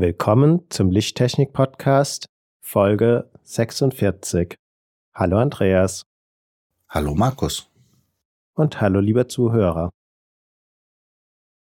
Willkommen zum Lichttechnik-Podcast, Folge 46. Hallo Andreas. Hallo Markus. Und hallo lieber Zuhörer.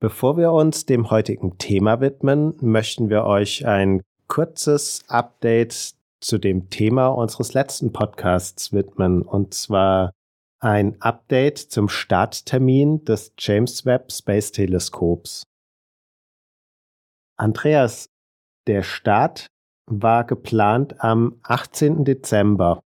Bevor wir uns dem heutigen Thema widmen, möchten wir euch ein kurzes Update zu dem Thema unseres letzten Podcasts widmen, und zwar ein Update zum Starttermin des James Webb Space Teleskops. Andreas, der Start war geplant am 18. Dezember.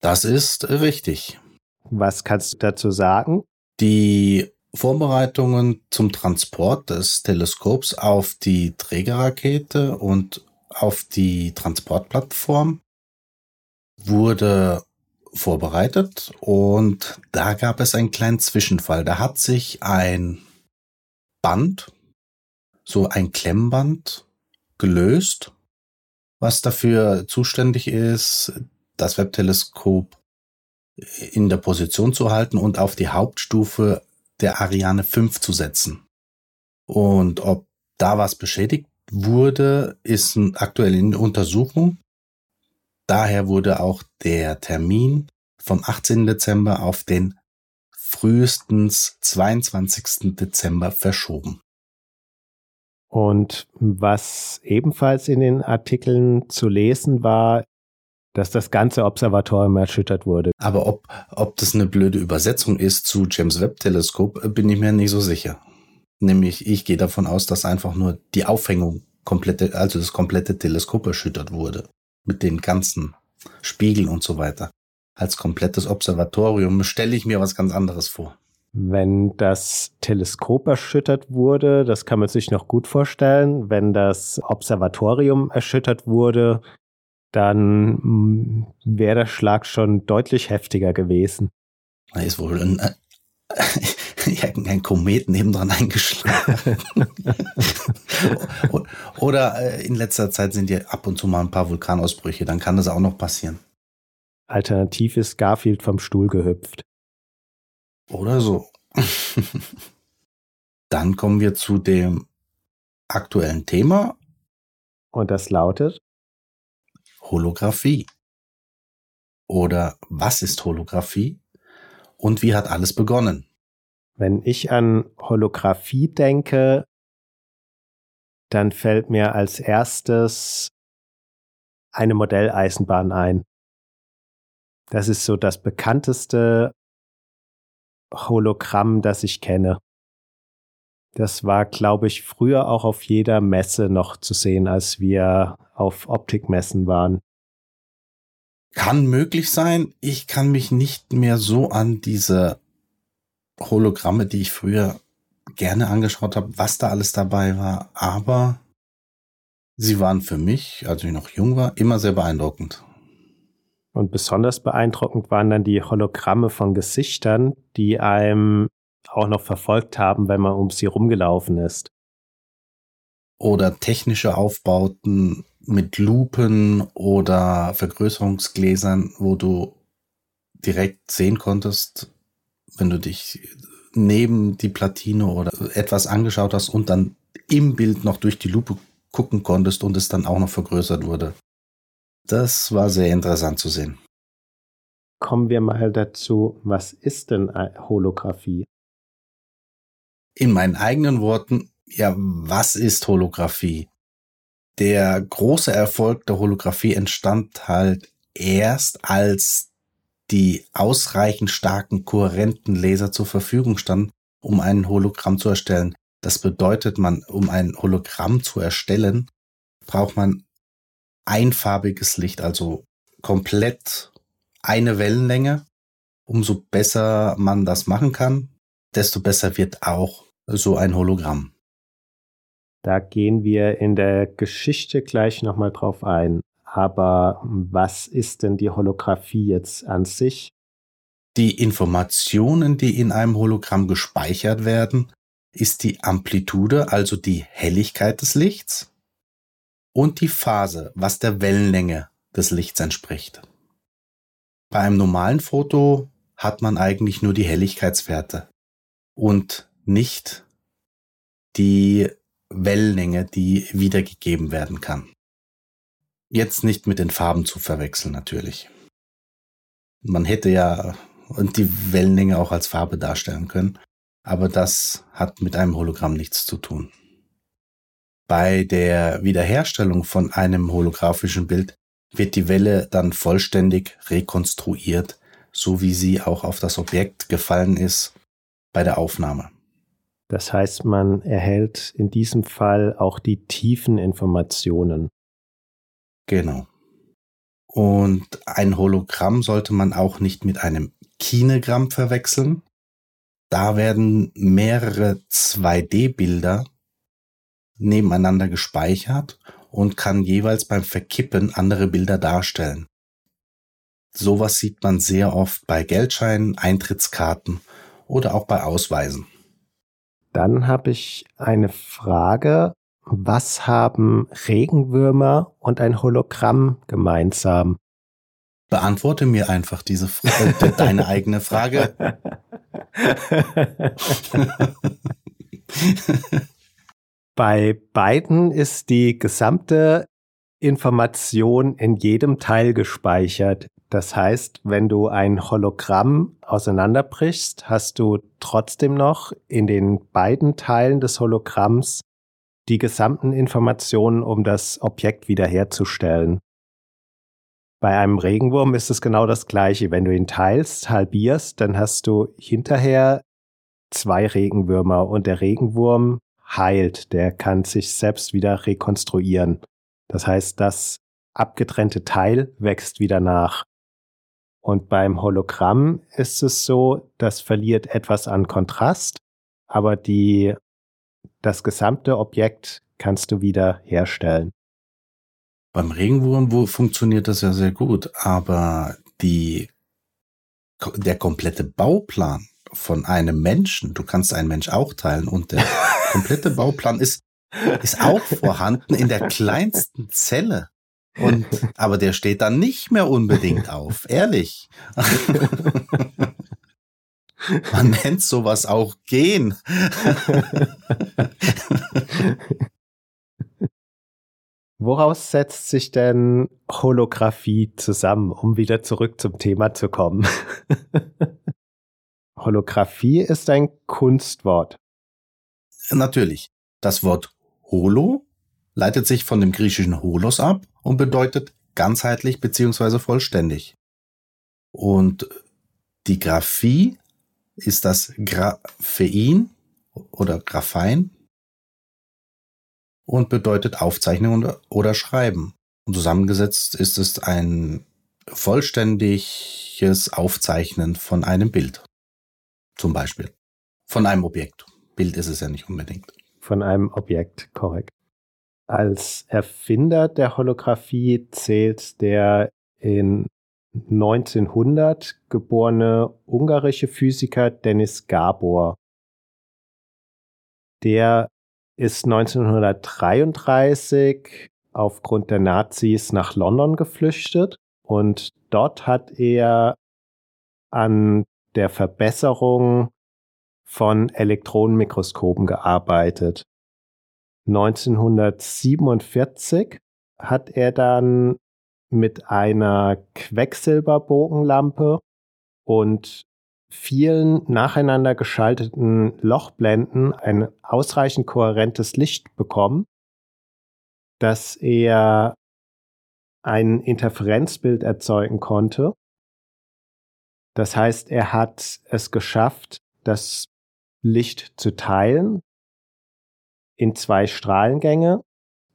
Das ist richtig. Was kannst du dazu sagen? Die Vorbereitungen zum Transport des Teleskops auf die Trägerrakete und auf die Transportplattform wurde vorbereitet und da gab es einen kleinen Zwischenfall. Da hat sich ein Band, so ein Klemmband gelöst, was dafür zuständig ist, das Webteleskop in der Position zu halten und auf die Hauptstufe der Ariane 5 zu setzen. Und ob da was beschädigt wurde, ist aktuell in Untersuchung. Daher wurde auch der Termin vom 18. Dezember auf den frühestens 22. Dezember verschoben. Und was ebenfalls in den Artikeln zu lesen war, dass das ganze Observatorium erschüttert wurde. Aber ob, ob das eine blöde Übersetzung ist zu James Webb Teleskop, bin ich mir nicht so sicher. Nämlich, ich gehe davon aus, dass einfach nur die Aufhängung komplette, also das komplette Teleskop erschüttert wurde. Mit den ganzen Spiegeln und so weiter. Als komplettes Observatorium stelle ich mir was ganz anderes vor. Wenn das Teleskop erschüttert wurde, das kann man sich noch gut vorstellen. Wenn das Observatorium erschüttert wurde, dann mm, wäre der Schlag schon deutlich heftiger gewesen. Da ist wohl ein, äh, ein Komet nebendran eingeschlagen. Oder äh, in letzter Zeit sind ja ab und zu mal ein paar Vulkanausbrüche, dann kann das auch noch passieren. Alternativ ist Garfield vom Stuhl gehüpft. Oder so. Dann kommen wir zu dem aktuellen Thema. Und das lautet Holographie. Oder was ist Holographie? Und wie hat alles begonnen? Wenn ich an Holographie denke, dann fällt mir als erstes eine Modelleisenbahn ein. Das ist so das bekannteste Hologramm, das ich kenne. Das war, glaube ich, früher auch auf jeder Messe noch zu sehen, als wir auf Optikmessen waren. Kann möglich sein. Ich kann mich nicht mehr so an diese Hologramme, die ich früher gerne angeschaut habe, was da alles dabei war, aber sie waren für mich, als ich noch jung war, immer sehr beeindruckend. Und besonders beeindruckend waren dann die Hologramme von Gesichtern, die einem auch noch verfolgt haben, wenn man um sie rumgelaufen ist. Oder technische Aufbauten mit Lupen oder Vergrößerungsgläsern, wo du direkt sehen konntest, wenn du dich neben die Platine oder etwas angeschaut hast und dann im Bild noch durch die Lupe gucken konntest und es dann auch noch vergrößert wurde. Das war sehr interessant zu sehen. Kommen wir mal dazu, was ist denn Holographie? In meinen eigenen Worten, ja, was ist Holographie? Der große Erfolg der Holographie entstand halt erst, als die ausreichend starken, kohärenten Laser zur Verfügung standen, um ein Hologramm zu erstellen. Das bedeutet, man, um ein Hologramm zu erstellen, braucht man einfarbiges Licht, also komplett eine Wellenlänge umso besser man das machen kann, desto besser wird auch so ein Hologramm. Da gehen wir in der Geschichte gleich nochmal drauf ein. Aber was ist denn die Holographie jetzt an sich? Die Informationen, die in einem Hologramm gespeichert werden, ist die Amplitude, also die Helligkeit des Lichts und die Phase, was der Wellenlänge des Lichts entspricht. Bei einem normalen Foto hat man eigentlich nur die Helligkeitswerte und nicht die Wellenlänge, die wiedergegeben werden kann. Jetzt nicht mit den Farben zu verwechseln natürlich. Man hätte ja die Wellenlänge auch als Farbe darstellen können, aber das hat mit einem Hologramm nichts zu tun. Bei der Wiederherstellung von einem holographischen Bild wird die Welle dann vollständig rekonstruiert, so wie sie auch auf das Objekt gefallen ist bei der Aufnahme. Das heißt, man erhält in diesem Fall auch die tiefen Informationen. Genau. Und ein Hologramm sollte man auch nicht mit einem Kinegramm verwechseln. Da werden mehrere 2D-Bilder nebeneinander gespeichert und kann jeweils beim Verkippen andere Bilder darstellen. Sowas sieht man sehr oft bei Geldscheinen, Eintrittskarten oder auch bei Ausweisen. Dann habe ich eine Frage. Was haben Regenwürmer und ein Hologramm gemeinsam? Beantworte mir einfach diese Frage, äh, deine eigene Frage. Bei beiden ist die gesamte Information in jedem Teil gespeichert. Das heißt, wenn du ein Hologramm auseinanderbrichst, hast du trotzdem noch in den beiden Teilen des Hologramms die gesamten Informationen, um das Objekt wiederherzustellen. Bei einem Regenwurm ist es genau das gleiche. Wenn du ihn teilst, halbierst, dann hast du hinterher zwei Regenwürmer und der Regenwurm heilt, der kann sich selbst wieder rekonstruieren. Das heißt, das abgetrennte Teil wächst wieder nach. Und beim Hologramm ist es so, das verliert etwas an Kontrast, aber die, das gesamte Objekt kannst du wieder herstellen. Beim Regenwurm funktioniert das ja sehr gut, aber die, der komplette Bauplan von einem Menschen, du kannst einen Mensch auch teilen und der komplette Bauplan ist, ist auch vorhanden in der kleinsten Zelle. Und, aber der steht dann nicht mehr unbedingt auf, ehrlich. Man nennt sowas auch gehen. Woraus setzt sich denn Holographie zusammen, um wieder zurück zum Thema zu kommen? Holographie ist ein Kunstwort. Natürlich. Das Wort Holo leitet sich von dem griechischen Holos ab und bedeutet ganzheitlich beziehungsweise vollständig. Und die Graphie ist das Graphein oder Graphein und bedeutet Aufzeichnen oder Schreiben. Und zusammengesetzt ist es ein vollständiges Aufzeichnen von einem Bild. Zum Beispiel. Von einem Objekt. Bild ist es ja nicht unbedingt. Von einem Objekt, korrekt. Als Erfinder der Holographie zählt der in 1900 geborene ungarische Physiker Dennis Gabor. Der ist 1933 aufgrund der Nazis nach London geflüchtet und dort hat er an der Verbesserung von Elektronenmikroskopen gearbeitet. 1947 hat er dann mit einer Quecksilberbogenlampe und vielen nacheinander geschalteten Lochblenden ein ausreichend kohärentes Licht bekommen, dass er ein Interferenzbild erzeugen konnte. Das heißt, er hat es geschafft, das Licht zu teilen in zwei Strahlengänge,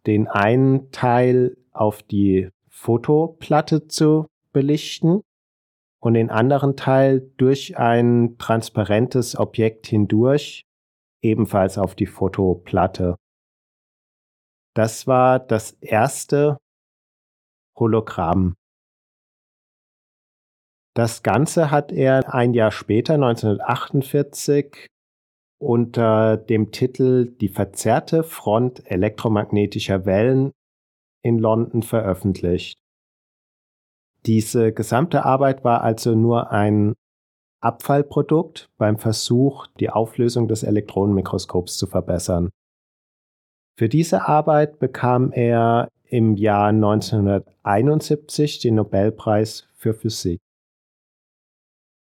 den einen Teil auf die Fotoplatte zu belichten und den anderen Teil durch ein transparentes Objekt hindurch, ebenfalls auf die Fotoplatte. Das war das erste Hologramm. Das Ganze hat er ein Jahr später, 1948, unter dem Titel Die verzerrte Front elektromagnetischer Wellen in London veröffentlicht. Diese gesamte Arbeit war also nur ein Abfallprodukt beim Versuch, die Auflösung des Elektronenmikroskops zu verbessern. Für diese Arbeit bekam er im Jahr 1971 den Nobelpreis für Physik.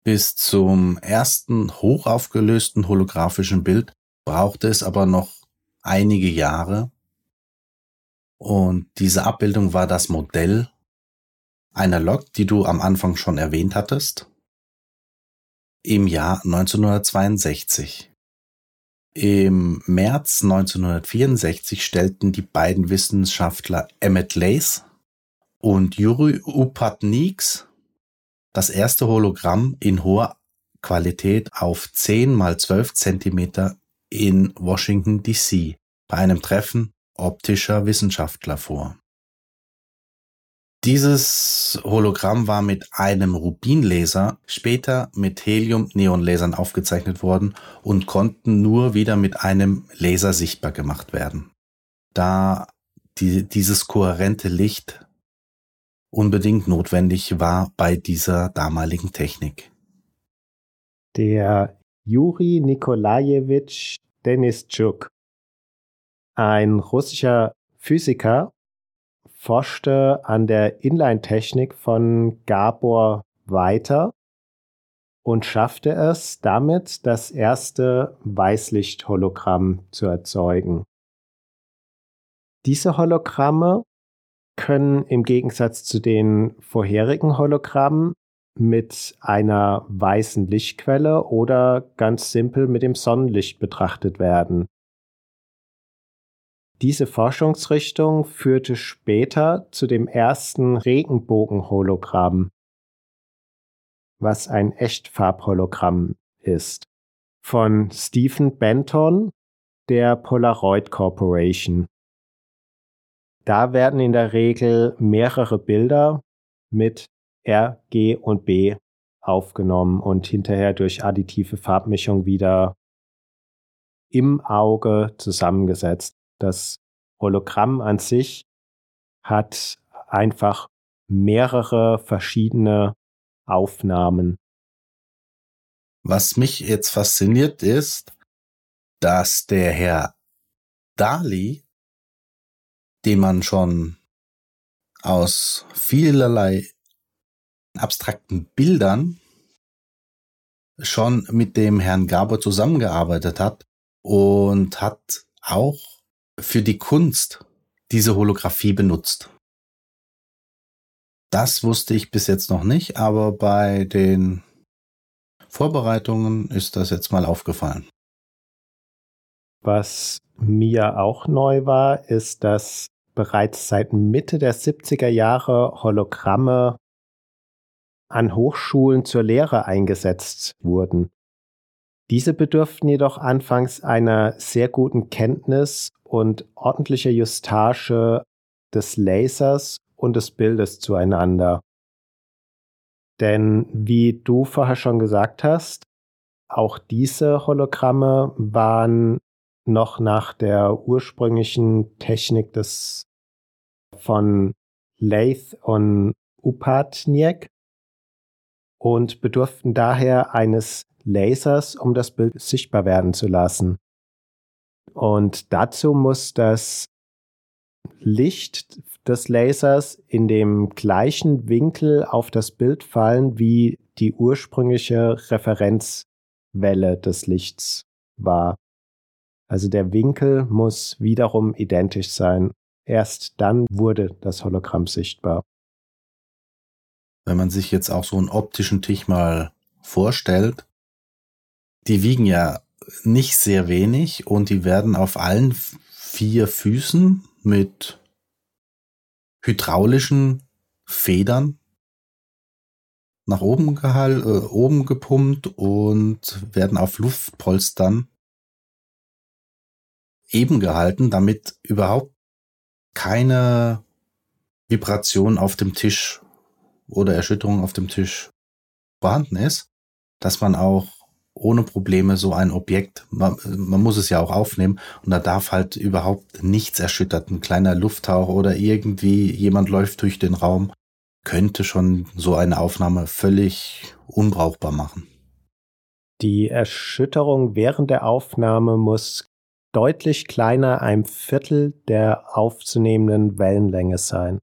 Bis zum ersten hochaufgelösten holographischen Bild brauchte es aber noch einige Jahre. Und diese Abbildung war das Modell einer Lok, die du am Anfang schon erwähnt hattest, im Jahr 1962. Im März 1964 stellten die beiden Wissenschaftler Emmett Lace und Yuri Upatniks das erste Hologramm in hoher Qualität auf 10 mal 12 Zentimeter in Washington DC bei einem Treffen optischer Wissenschaftler vor. Dieses Hologramm war mit einem Rubinlaser, später mit Helium-Neonlasern aufgezeichnet worden und konnten nur wieder mit einem Laser sichtbar gemacht werden. Da die, dieses kohärente Licht unbedingt notwendig war bei dieser damaligen Technik. Der Juri Nikolajewitsch Denischuk, ein russischer Physiker, forschte an der Inline-Technik von Gabor weiter und schaffte es damit, das erste Weißlicht-Hologramm zu erzeugen. Diese Hologramme können im Gegensatz zu den vorherigen Hologrammen mit einer weißen Lichtquelle oder ganz simpel mit dem Sonnenlicht betrachtet werden. Diese Forschungsrichtung führte später zu dem ersten Regenbogen-Hologramm, was ein Echtfarbhologramm ist, von Stephen Benton der Polaroid Corporation. Da werden in der Regel mehrere Bilder mit R, G und B aufgenommen und hinterher durch additive Farbmischung wieder im Auge zusammengesetzt. Das Hologramm an sich hat einfach mehrere verschiedene Aufnahmen. Was mich jetzt fasziniert ist, dass der Herr Dali den man schon aus vielerlei abstrakten Bildern schon mit dem Herrn Gabor zusammengearbeitet hat und hat auch für die Kunst diese Holographie benutzt. Das wusste ich bis jetzt noch nicht, aber bei den Vorbereitungen ist das jetzt mal aufgefallen. Was mir auch neu war, ist, dass bereits seit Mitte der 70er Jahre Hologramme an Hochschulen zur Lehre eingesetzt wurden. Diese bedürften jedoch anfangs einer sehr guten Kenntnis und ordentlicher Justage des Lasers und des Bildes zueinander. Denn wie du vorher schon gesagt hast, auch diese Hologramme waren noch nach der ursprünglichen Technik des von Lath und Upatniek und bedurften daher eines Lasers, um das Bild sichtbar werden zu lassen. Und dazu muss das Licht des Lasers in dem gleichen Winkel auf das Bild fallen, wie die ursprüngliche Referenzwelle des Lichts war. Also der Winkel muss wiederum identisch sein. Erst dann wurde das Hologramm sichtbar. Wenn man sich jetzt auch so einen optischen Tisch mal vorstellt, die wiegen ja nicht sehr wenig und die werden auf allen vier Füßen mit hydraulischen Federn nach oben, gehal, äh, oben gepumpt und werden auf Luftpolstern eben gehalten, damit überhaupt keine Vibration auf dem Tisch oder Erschütterung auf dem Tisch vorhanden ist, dass man auch ohne Probleme so ein Objekt, man, man, muss es ja auch aufnehmen und da darf halt überhaupt nichts erschüttert. Ein kleiner Lufthauch oder irgendwie jemand läuft durch den Raum, könnte schon so eine Aufnahme völlig unbrauchbar machen. Die Erschütterung während der Aufnahme muss deutlich kleiner einem Viertel der aufzunehmenden Wellenlänge sein.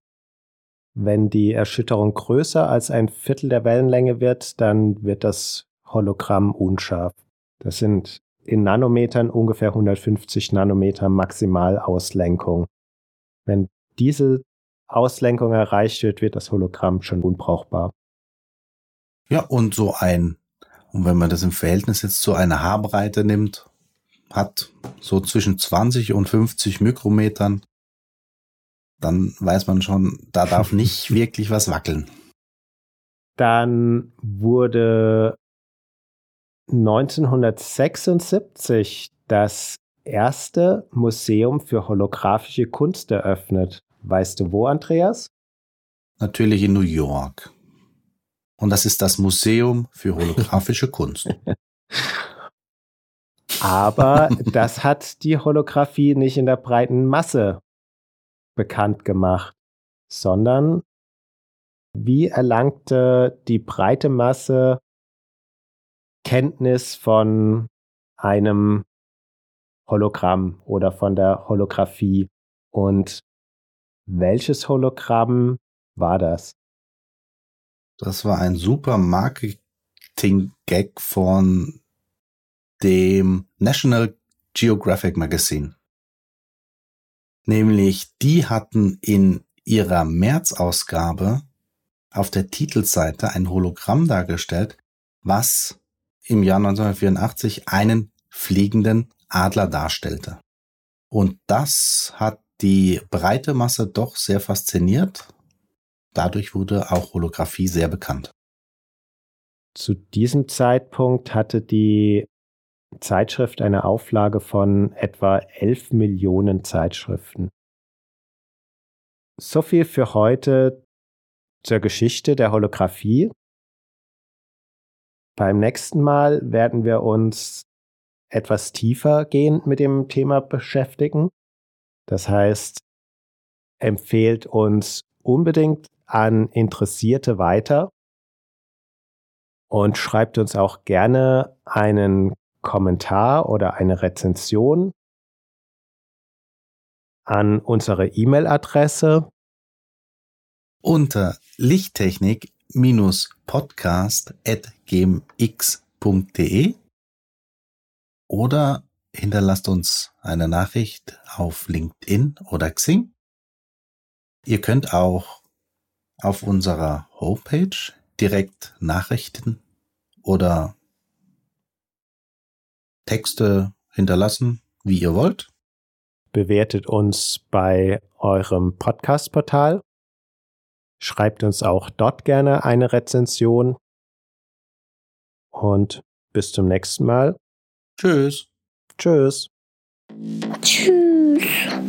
Wenn die Erschütterung größer als ein Viertel der Wellenlänge wird, dann wird das Hologramm unscharf. Das sind in Nanometern ungefähr 150 Nanometer Maximalauslenkung. Wenn diese Auslenkung erreicht wird, wird das Hologramm schon unbrauchbar. Ja, und so ein, und wenn man das im Verhältnis jetzt zu einer Haarbreite nimmt, hat so zwischen 20 und 50 Mikrometern, dann weiß man schon, da darf nicht wirklich was wackeln. Dann wurde 1976 das erste Museum für holographische Kunst eröffnet. Weißt du wo, Andreas? Natürlich in New York. Und das ist das Museum für holographische Kunst. Aber das hat die Holographie nicht in der breiten Masse bekannt gemacht, sondern wie erlangte die breite Masse Kenntnis von einem Hologramm oder von der Holographie und welches Hologramm war das? Das war ein super Marketing-Gag von dem National Geographic Magazine. Nämlich, die hatten in ihrer März-Ausgabe auf der Titelseite ein Hologramm dargestellt, was im Jahr 1984 einen fliegenden Adler darstellte. Und das hat die breite Masse doch sehr fasziniert. Dadurch wurde auch Holographie sehr bekannt. Zu diesem Zeitpunkt hatte die Zeitschrift eine Auflage von etwa 11 Millionen Zeitschriften. So viel für heute zur Geschichte der Holographie. Beim nächsten Mal werden wir uns etwas tiefer gehend mit dem Thema beschäftigen. Das heißt, empfehlt uns unbedingt an Interessierte weiter und schreibt uns auch gerne einen Kommentar oder eine Rezension an unsere E-Mail-Adresse unter lichttechnik-podcast.gmx.de oder hinterlasst uns eine Nachricht auf LinkedIn oder Xing. Ihr könnt auch auf unserer Homepage direkt Nachrichten oder Texte hinterlassen, wie ihr wollt. Bewertet uns bei eurem Podcast-Portal. Schreibt uns auch dort gerne eine Rezension. Und bis zum nächsten Mal. Tschüss. Tschüss. Tschüss.